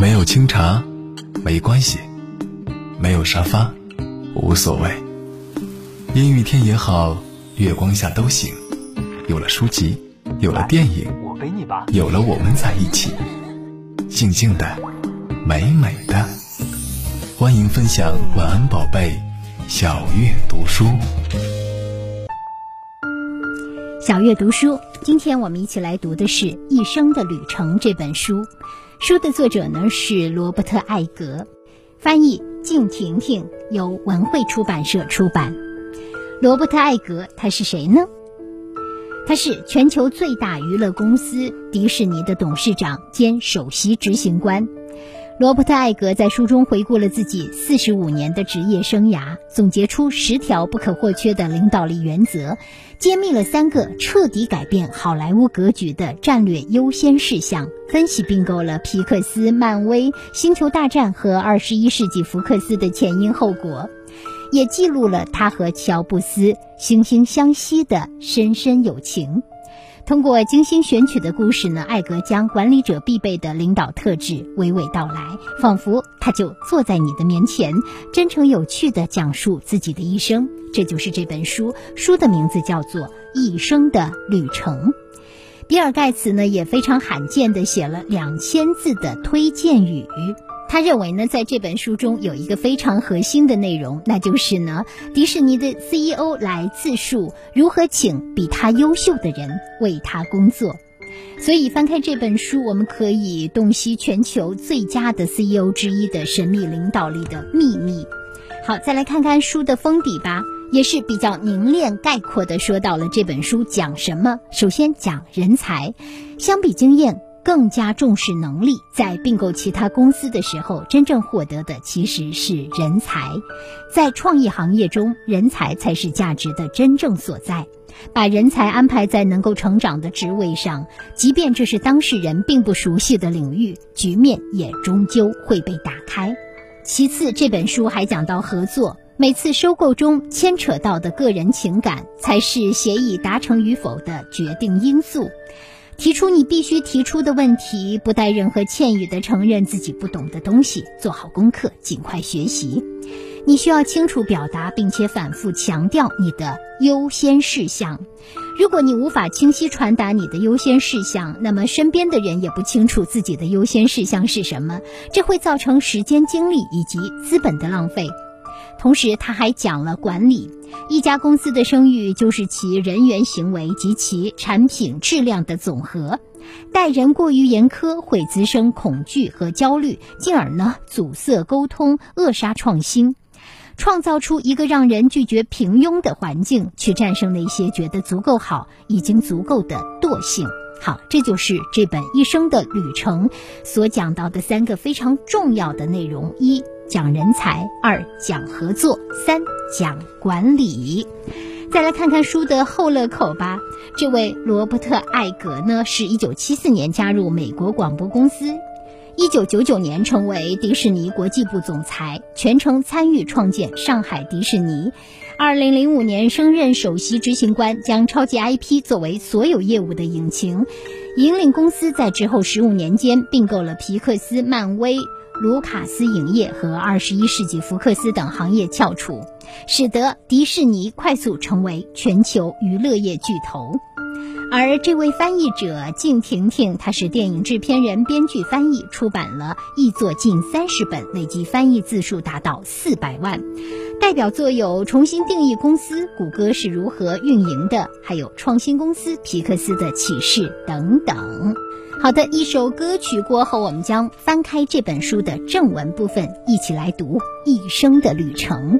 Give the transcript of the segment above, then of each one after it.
没有清茶，没关系；没有沙发，无所谓。阴雨天也好，月光下都行。有了书籍，有了电影，有了我们在一起，静静的，美美的。欢迎分享晚安宝贝，小月读书。小月读书，今天我们一起来读的是《一生的旅程》这本书。书的作者呢是罗伯特·艾格，翻译静婷婷，由文汇出版社出版。罗伯特·艾格他是谁呢？他是全球最大娱乐公司迪士尼的董事长兼首席执行官。罗伯特·艾格在书中回顾了自己四十五年的职业生涯，总结出十条不可或缺的领导力原则，揭秘了三个彻底改变好莱坞格局的战略优先事项，分析并购了皮克斯、漫威、星球大战和二十一世纪福克斯的前因后果，也记录了他和乔布斯惺惺相惜的深深友情。通过精心选取的故事呢，艾格将管理者必备的领导特质娓娓道来，仿佛他就坐在你的面前，真诚有趣地讲述自己的一生。这就是这本书，书的名字叫做《一生的旅程》。比尔盖茨呢也非常罕见地写了两千字的推荐语。他认为呢，在这本书中有一个非常核心的内容，那就是呢，迪士尼的 CEO 来自述如何请比他优秀的人为他工作。所以翻开这本书，我们可以洞悉全球最佳的 CEO 之一的神秘领导力的秘密。好，再来看看书的封底吧，也是比较凝练概括的说到了这本书讲什么。首先讲人才，相比经验。更加重视能力，在并购其他公司的时候，真正获得的其实是人才。在创意行业中，人才才是价值的真正所在。把人才安排在能够成长的职位上，即便这是当事人并不熟悉的领域，局面也终究会被打开。其次，这本书还讲到合作，每次收购中牵扯到的个人情感，才是协议达成与否的决定因素。提出你必须提出的问题，不带任何歉意的承认自己不懂的东西，做好功课，尽快学习。你需要清楚表达，并且反复强调你的优先事项。如果你无法清晰传达你的优先事项，那么身边的人也不清楚自己的优先事项是什么，这会造成时间、精力以及资本的浪费。同时，他还讲了管理一家公司的声誉，就是其人员行为及其产品质量的总和。待人过于严苛，会滋生恐惧和焦虑，进而呢阻塞沟通，扼杀创新。创造出一个让人拒绝平庸的环境，去战胜那些觉得足够好、已经足够的惰性。好，这就是这本一生的旅程所讲到的三个非常重要的内容：一。讲人才，二讲合作，三讲管理。再来看看书的后乐口吧。这位罗伯特·艾格呢，是一九七四年加入美国广播公司，一九九九年成为迪士尼国际部总裁，全程参与创建上海迪士尼。二零零五年升任首席执行官，将超级 IP 作为所有业务的引擎，引领公司在之后十五年间并购了皮克斯、漫威。卢卡斯影业和二十一世纪福克斯等行业翘楚，使得迪士尼快速成为全球娱乐业巨头。而这位翻译者静婷婷，她是电影制片人、编剧、翻译，出版了译作近三十本，累计翻译字数达到四百万。代表作有《重新定义公司》《谷歌是如何运营的》，还有《创新公司皮克斯的启示》等等。好的，一首歌曲过后，我们将翻开这本书的正文部分，一起来读《一生的旅程》。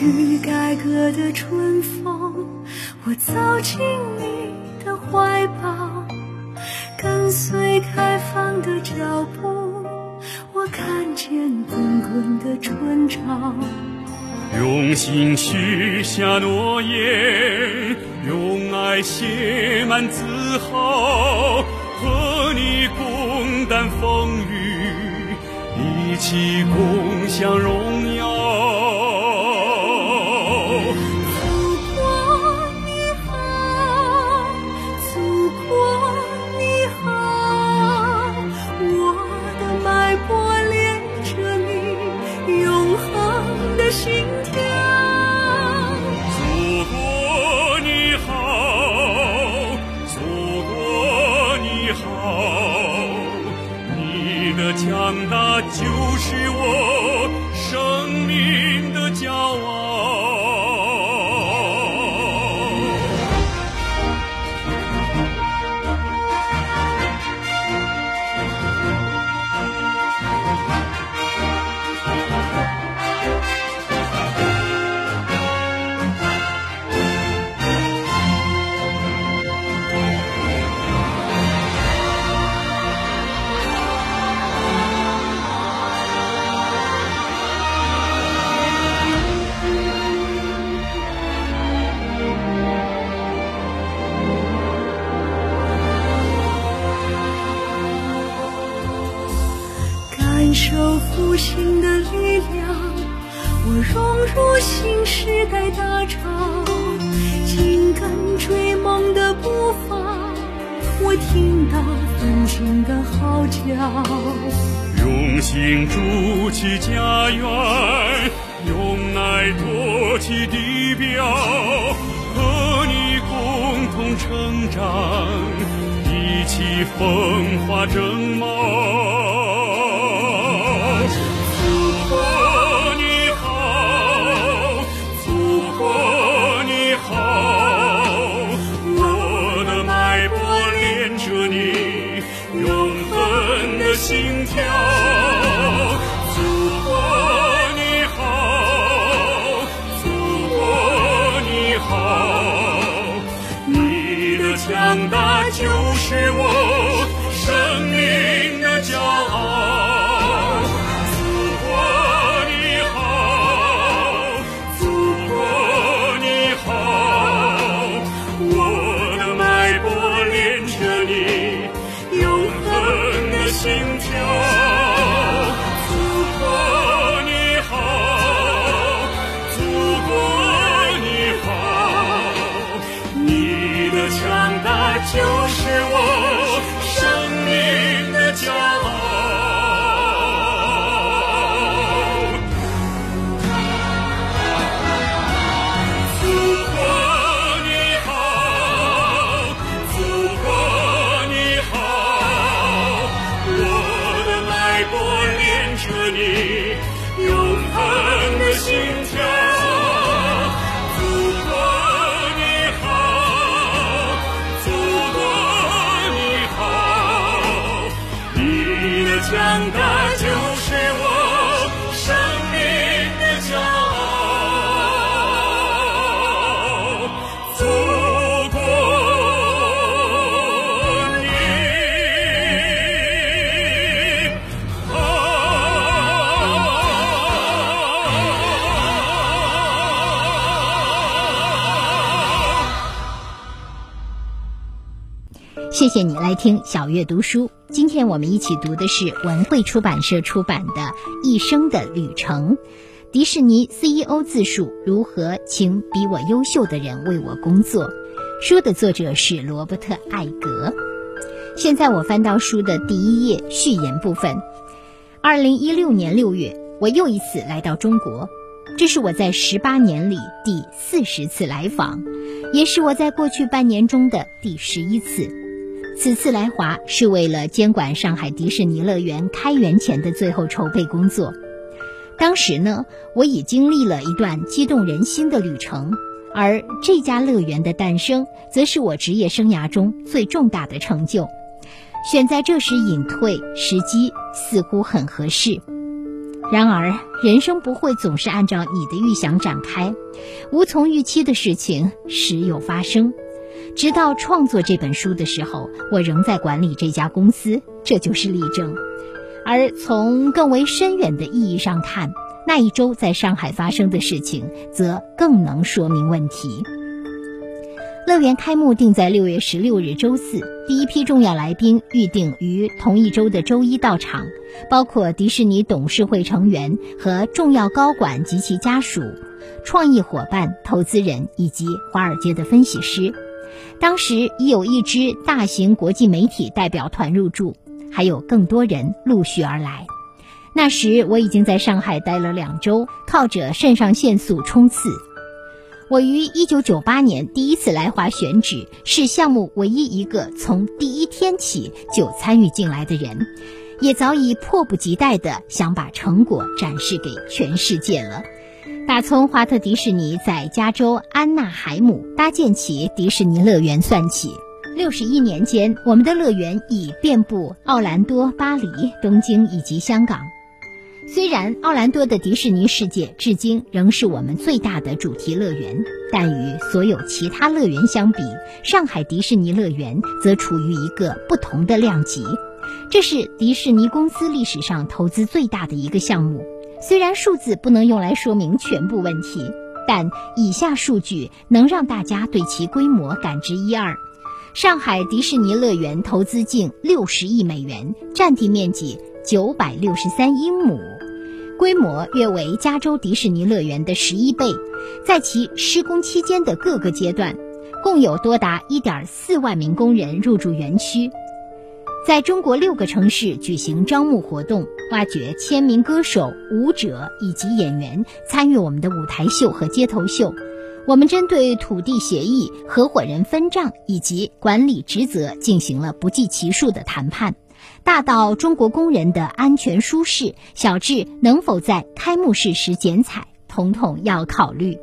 于改革的春风，我走进你的怀抱，跟随开放的脚步，我看见滚滚的春潮。用心许下诺言，用爱写满自豪，和你共担风雨，一起共享荣耀。你，的强大就是我生命的骄傲。我听到奋进的号角。用心筑起家园，用爱托起地标，和你共同成长，一起风华正茂。谢谢你来听小月读书。今天我们一起读的是文汇出版社出版的《一生的旅程》，迪士尼 CEO 自述如何请比我优秀的人为我工作。书的作者是罗伯特·艾格。现在我翻到书的第一页序言部分。二零一六年六月，我又一次来到中国，这是我在十八年里第四十次来访，也是我在过去半年中的第十一次。此次来华是为了监管上海迪士尼乐园开园前的最后筹备工作。当时呢，我已经历了一段激动人心的旅程，而这家乐园的诞生，则是我职业生涯中最重大的成就。选在这时隐退，时机似乎很合适。然而，人生不会总是按照你的预想展开，无从预期的事情时有发生。直到创作这本书的时候，我仍在管理这家公司，这就是例证。而从更为深远的意义上看，那一周在上海发生的事情，则更能说明问题。乐园开幕定在六月十六日周四，第一批重要来宾预定于同一周的周一到场，包括迪士尼董事会成员和重要高管及其家属、创意伙伴、投资人以及华尔街的分析师。当时已有一支大型国际媒体代表团入驻，还有更多人陆续而来。那时我已经在上海待了两周，靠着肾上腺素冲刺。我于1998年第一次来华选址，是项目唯一一个从第一天起就参与进来的人，也早已迫不及待地想把成果展示给全世界了。打从华特迪士尼在加州安纳海姆搭建起迪士尼乐园算起，六十一年间，我们的乐园已遍布奥兰多、巴黎、东京以及香港。虽然奥兰多的迪士尼世界至今仍是我们最大的主题乐园，但与所有其他乐园相比，上海迪士尼乐园则处于一个不同的量级。这是迪士尼公司历史上投资最大的一个项目。虽然数字不能用来说明全部问题，但以下数据能让大家对其规模感知一二：上海迪士尼乐园投资近六十亿美元，占地面积九百六十三英亩。规模约为加州迪士尼乐园的十一倍，在其施工期间的各个阶段，共有多达一点四万名工人入驻园区，在中国六个城市举行招募活动，挖掘千名歌手、舞者以及演员参与我们的舞台秀和街头秀。我们针对土地协议、合伙人分账以及管理职责进行了不计其数的谈判。大到中国工人的安全舒适，小至能否在开幕式时剪彩，统统要考虑。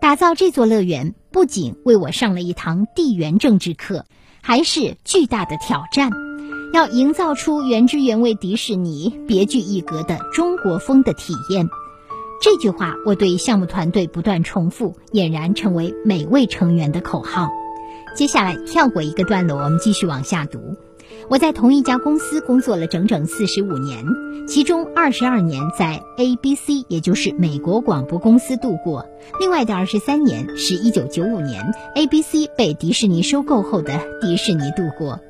打造这座乐园，不仅为我上了一堂地缘政治课，还是巨大的挑战。要营造出原汁原味迪士尼、别具一格的中国风的体验。这句话，我对项目团队不断重复，俨然成为每位成员的口号。接下来跳过一个段落，我们继续往下读。我在同一家公司工作了整整四十五年，其中二十二年在 ABC，也就是美国广播公司度过；另外的二十三年是一九九五年 ABC 被迪士尼收购后的迪士尼度过。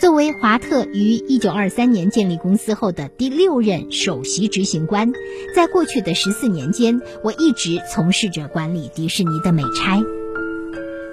作为华特于一九二三年建立公司后的第六任首席执行官，在过去的十四年间，我一直从事着管理迪士尼的美差。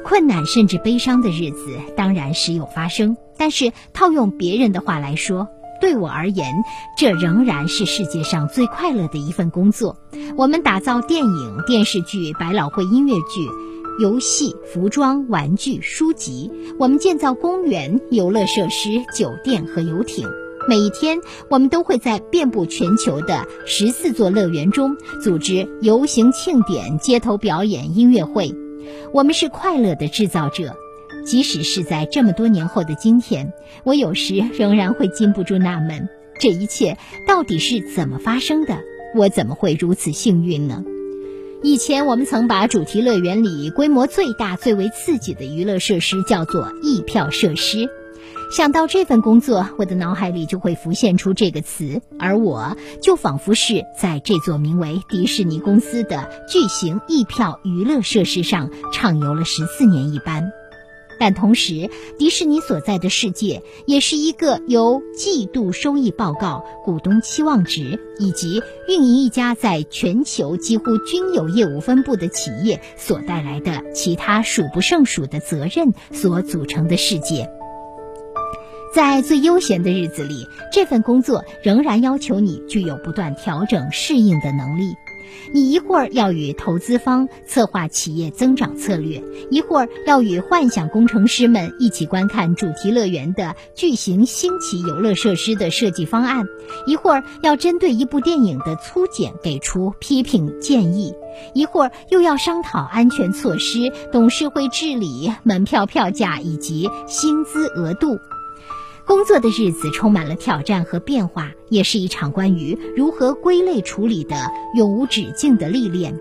困难甚至悲伤的日子当然时有发生。但是，套用别人的话来说，对我而言，这仍然是世界上最快乐的一份工作。我们打造电影、电视剧、百老汇音乐剧、游戏、服装、玩具、书籍；我们建造公园、游乐设施、酒店和游艇。每一天，我们都会在遍布全球的十四座乐园中组织游行庆典、街头表演、音乐会。我们是快乐的制造者。即使是在这么多年后的今天，我有时仍然会禁不住纳闷：这一切到底是怎么发生的？我怎么会如此幸运呢？以前我们曾把主题乐园里规模最大、最为刺激的娱乐设施叫做“一票设施”。想到这份工作，我的脑海里就会浮现出这个词，而我就仿佛是在这座名为迪士尼公司的巨型一票娱乐设施上畅游了十四年一般。但同时，迪士尼所在的世界也是一个由季度收益报告、股东期望值以及运营一家在全球几乎均有业务分布的企业所带来的其他数不胜数的责任所组成的世界。在最悠闲的日子里，这份工作仍然要求你具有不断调整、适应的能力。你一会儿要与投资方策划企业增长策略，一会儿要与幻想工程师们一起观看主题乐园的巨型新奇游乐设施的设计方案，一会儿要针对一部电影的粗剪给出批评建议，一会儿又要商讨安全措施、董事会治理、门票票价以及薪资额度。工作的日子充满了挑战和变化，也是一场关于如何归类处理的永无止境的历练。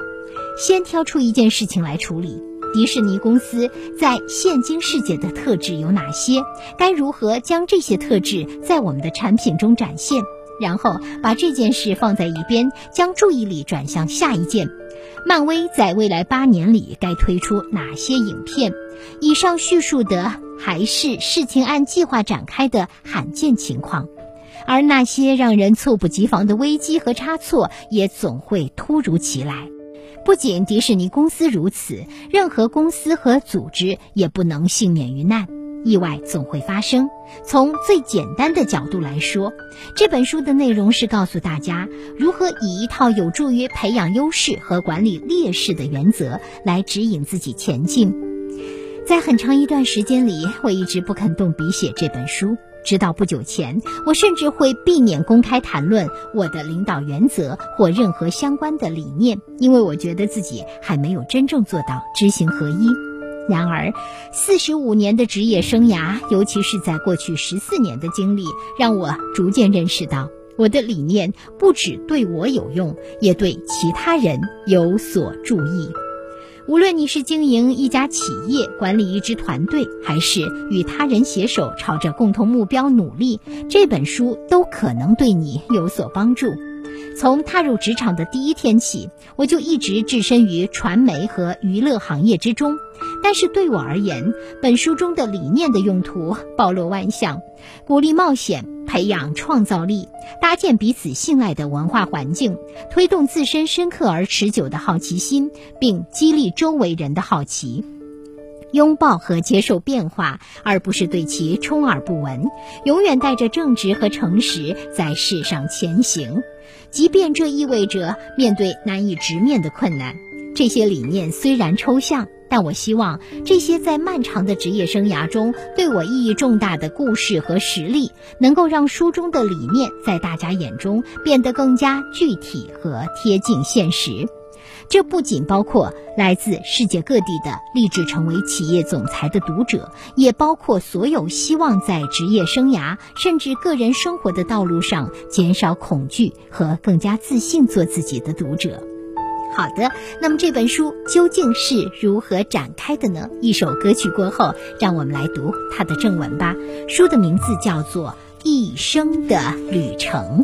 先挑出一件事情来处理：迪士尼公司在现今世界的特质有哪些？该如何将这些特质在我们的产品中展现？然后把这件事放在一边，将注意力转向下一件。漫威在未来八年里该推出哪些影片？以上叙述的还是事情按计划展开的罕见情况，而那些让人猝不及防的危机和差错也总会突如其来。不仅迪士尼公司如此，任何公司和组织也不能幸免于难。意外总会发生。从最简单的角度来说，这本书的内容是告诉大家如何以一套有助于培养优势和管理劣势的原则来指引自己前进。在很长一段时间里，我一直不肯动笔写这本书。直到不久前，我甚至会避免公开谈论我的领导原则或任何相关的理念，因为我觉得自己还没有真正做到知行合一。然而，四十五年的职业生涯，尤其是在过去十四年的经历，让我逐渐认识到，我的理念不只对我有用，也对其他人有所注意。无论你是经营一家企业、管理一支团队，还是与他人携手朝着共同目标努力，这本书都可能对你有所帮助。从踏入职场的第一天起，我就一直置身于传媒和娱乐行业之中。但是对我而言，本书中的理念的用途包罗万象，鼓励冒险。培养创造力，搭建彼此信赖的文化环境，推动自身深刻而持久的好奇心，并激励周围人的好奇，拥抱和接受变化，而不是对其充耳不闻。永远带着正直和诚实在世上前行，即便这意味着面对难以直面的困难。这些理念虽然抽象。但我希望这些在漫长的职业生涯中对我意义重大的故事和实例，能够让书中的理念在大家眼中变得更加具体和贴近现实。这不仅包括来自世界各地的立志成为企业总裁的读者，也包括所有希望在职业生涯甚至个人生活的道路上减少恐惧和更加自信做自己的读者。好的，那么这本书究竟是如何展开的呢？一首歌曲过后，让我们来读它的正文吧。书的名字叫做《一生的旅程》。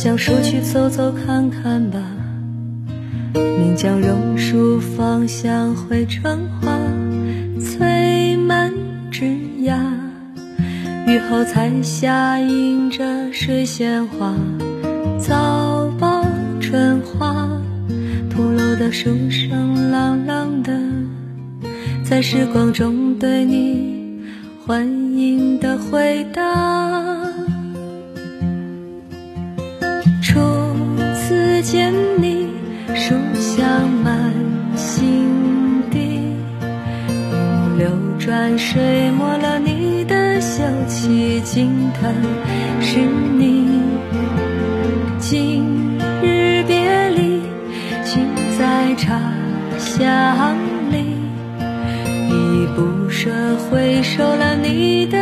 想说去走走看看吧，岷江榕树芳香汇成花，催满枝桠。雨后彩霞映着水仙花，早报春花，土楼的书声朗朗的，在时光中对你汗，水没了你的秀气，惊叹是你。今日别离，请在茶香里，依依不舍回首了你的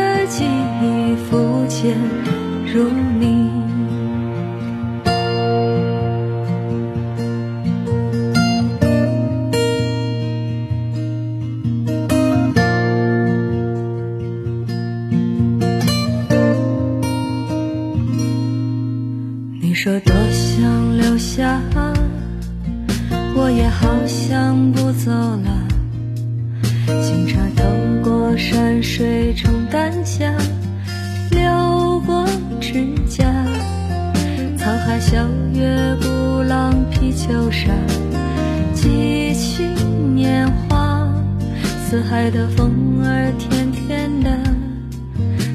四海的风儿甜甜的，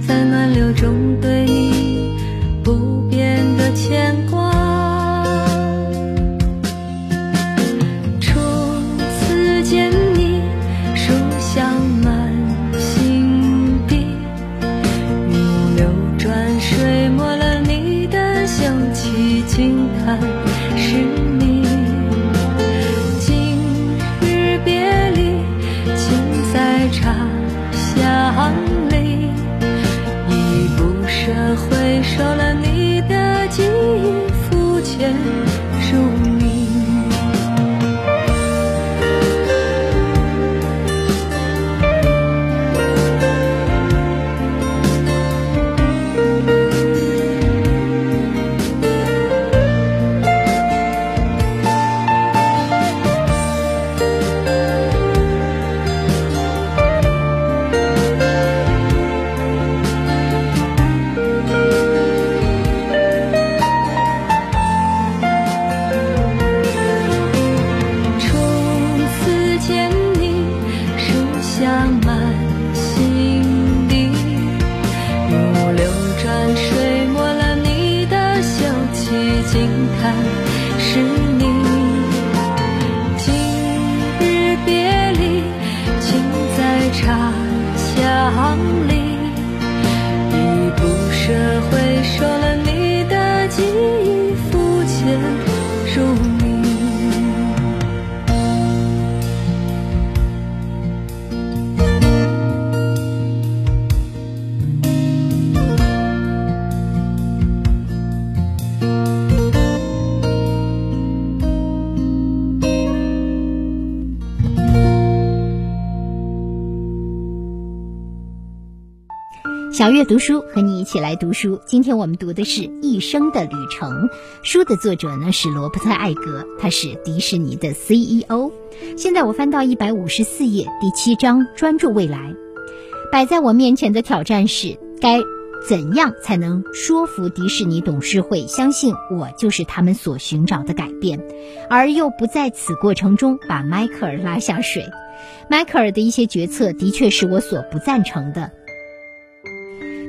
在暖流中对你不变的牵。挂小月读书和你一起来读书。今天我们读的是《一生的旅程》，书的作者呢是罗伯特·艾格，他是迪士尼的 CEO。现在我翻到一百五十四页，第七章“专注未来”。摆在我面前的挑战是，该怎样才能说服迪士尼董事会相信我就是他们所寻找的改变，而又不在此过程中把迈克尔拉下水？迈克尔的一些决策的确是我所不赞成的。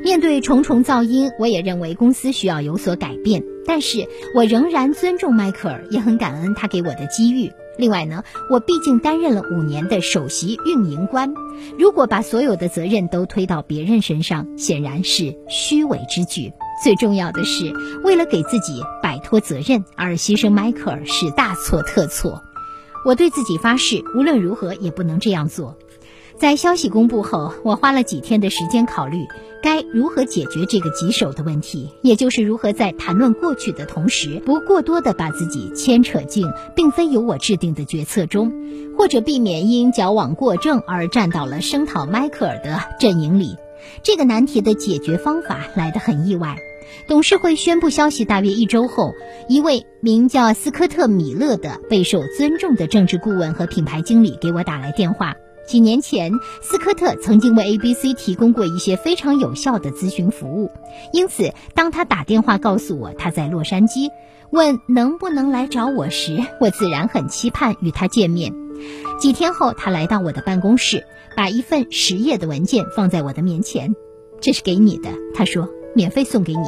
面对重重噪音，我也认为公司需要有所改变，但是我仍然尊重迈克尔，也很感恩他给我的机遇。另外呢，我毕竟担任了五年的首席运营官，如果把所有的责任都推到别人身上，显然是虚伪之举。最重要的是，为了给自己摆脱责任而牺牲迈克尔是大错特错。我对自己发誓，无论如何也不能这样做。在消息公布后，我花了几天的时间考虑该如何解决这个棘手的问题，也就是如何在谈论过去的同时，不过多的把自己牵扯进并非由我制定的决策中，或者避免因矫枉过正而站到了声讨迈克尔的阵营里。这个难题的解决方法来得很意外。董事会宣布消息大约一周后，一位名叫斯科特·米勒的备受尊重的政治顾问和品牌经理给我打来电话。几年前，斯科特曾经为 ABC 提供过一些非常有效的咨询服务，因此当他打电话告诉我他在洛杉矶，问能不能来找我时，我自然很期盼与他见面。几天后，他来到我的办公室，把一份十页的文件放在我的面前，这是给你的，他说，免费送给你。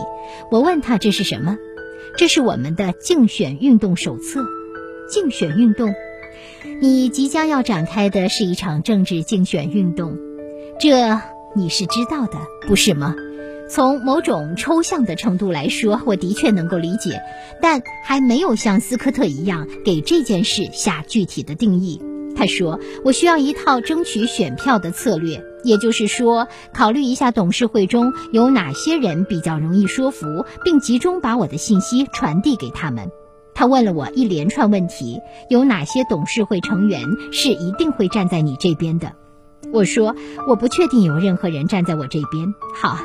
我问他这是什么，这是我们的竞选运动手册。竞选运动。你即将要展开的是一场政治竞选运动，这你是知道的，不是吗？从某种抽象的程度来说，我的确能够理解，但还没有像斯科特一样给这件事下具体的定义。他说：“我需要一套争取选票的策略，也就是说，考虑一下董事会中有哪些人比较容易说服，并集中把我的信息传递给他们。”他问了我一连串问题，有哪些董事会成员是一定会站在你这边的？我说我不确定有任何人站在我这边。好，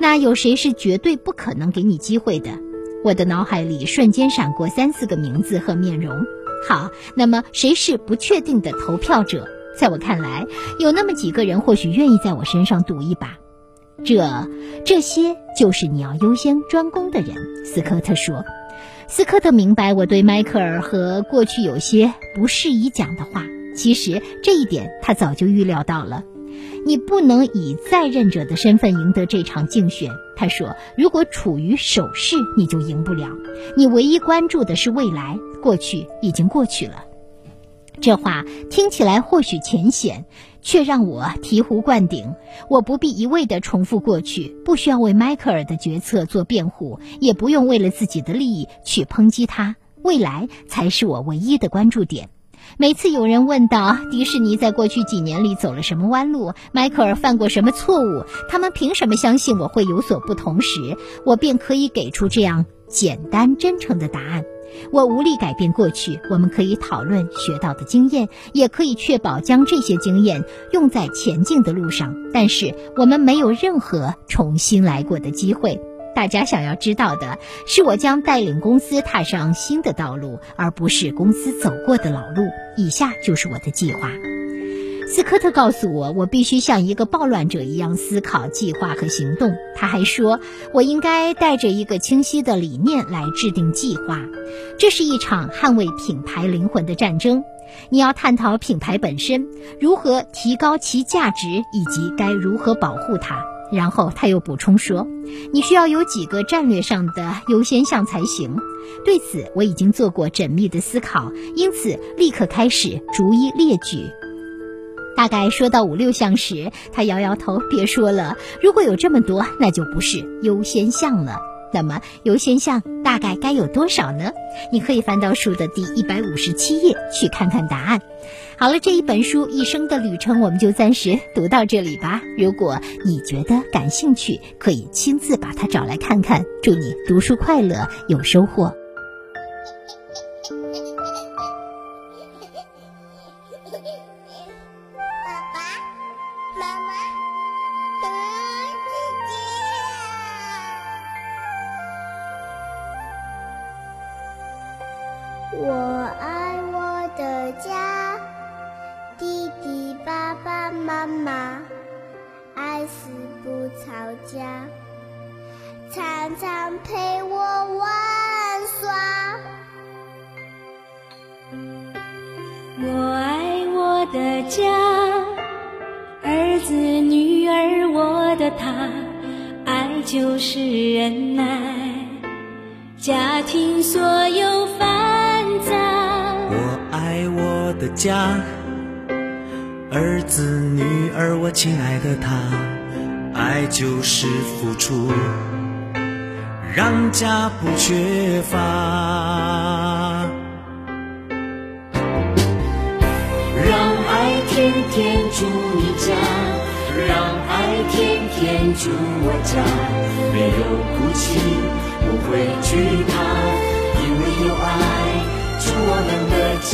那有谁是绝对不可能给你机会的？我的脑海里瞬间闪过三四个名字和面容。好，那么谁是不确定的投票者？在我看来，有那么几个人或许愿意在我身上赌一把。这这些就是你要优先专攻的人，斯科特说。斯科特明白我对迈克尔和过去有些不适宜讲的话。其实这一点他早就预料到了。你不能以在任者的身份赢得这场竞选，他说。如果处于守势，你就赢不了。你唯一关注的是未来，过去已经过去了。这话听起来或许浅显，却让我醍醐灌顶。我不必一味地重复过去，不需要为迈克尔的决策做辩护，也不用为了自己的利益去抨击他。未来才是我唯一的关注点。每次有人问到迪士尼在过去几年里走了什么弯路，迈克尔犯过什么错误，他们凭什么相信我会有所不同时，我便可以给出这样简单真诚的答案。我无力改变过去，我们可以讨论学到的经验，也可以确保将这些经验用在前进的路上。但是我们没有任何重新来过的机会。大家想要知道的是，我将带领公司踏上新的道路，而不是公司走过的老路。以下就是我的计划。斯科特告诉我，我必须像一个暴乱者一样思考、计划和行动。他还说，我应该带着一个清晰的理念来制定计划。这是一场捍卫品牌灵魂的战争。你要探讨品牌本身如何提高其价值，以及该如何保护它。然后他又补充说，你需要有几个战略上的优先项才行。对此，我已经做过缜密的思考，因此立刻开始逐一列举。大概说到五六项时，他摇摇头，别说了。如果有这么多，那就不是优先项了。那么优先项大概该有多少呢？你可以翻到书的第一百五十七页去看看答案。好了，这一本书《一生的旅程》，我们就暂时读到这里吧。如果你觉得感兴趣，可以亲自把它找来看看。祝你读书快乐，有收获。女儿，我亲爱的她，爱就是付出，让家不缺乏，让爱天天住你家，让爱天天住我家，没有哭泣，不会惧怕，因为有爱。住我们的家，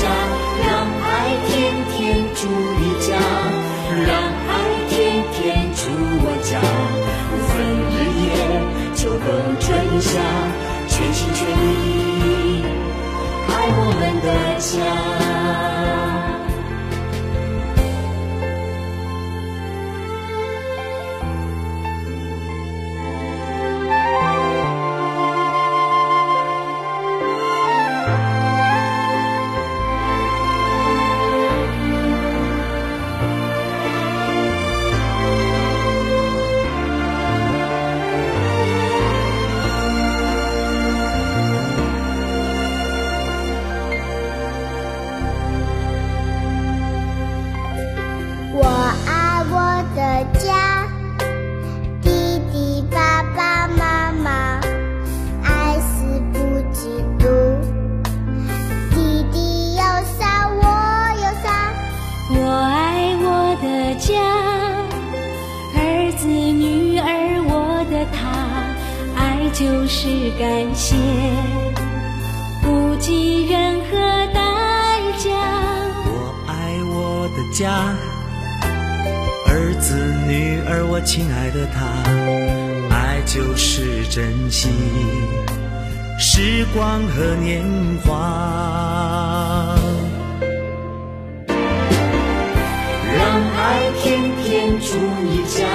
让爱天天住你家，让爱天天住我家，不分日夜，秋冬春夏，全心全意爱我们的家。住你家。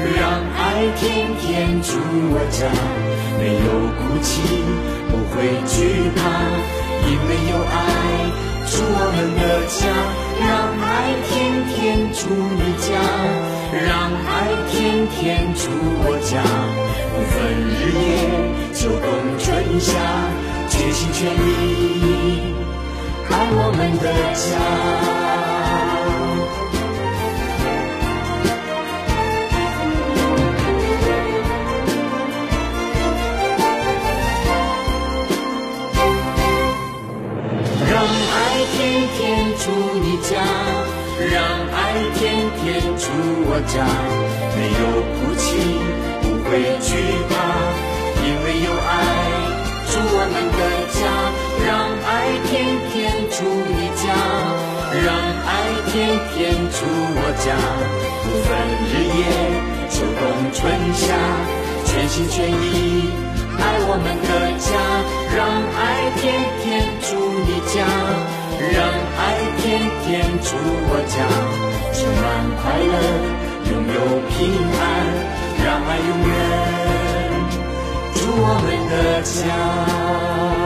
让爱天天住我家，没有哭泣，不会惧怕，因为有爱住我们的家。让爱天天住你家，让爱天天住我家，不分日夜，秋冬春夏，全心全意爱我们的家。天天住你家，让爱天天住我家，没有哭泣，不会惧怕，因为有爱住我们的家，让爱天天住你家，让爱天天住我家，不分日夜，秋冬春夏，全心全意爱我们的家，让爱天天住你家，让爱天天住我家，充满快乐，拥有平安，让爱永远住我们的家。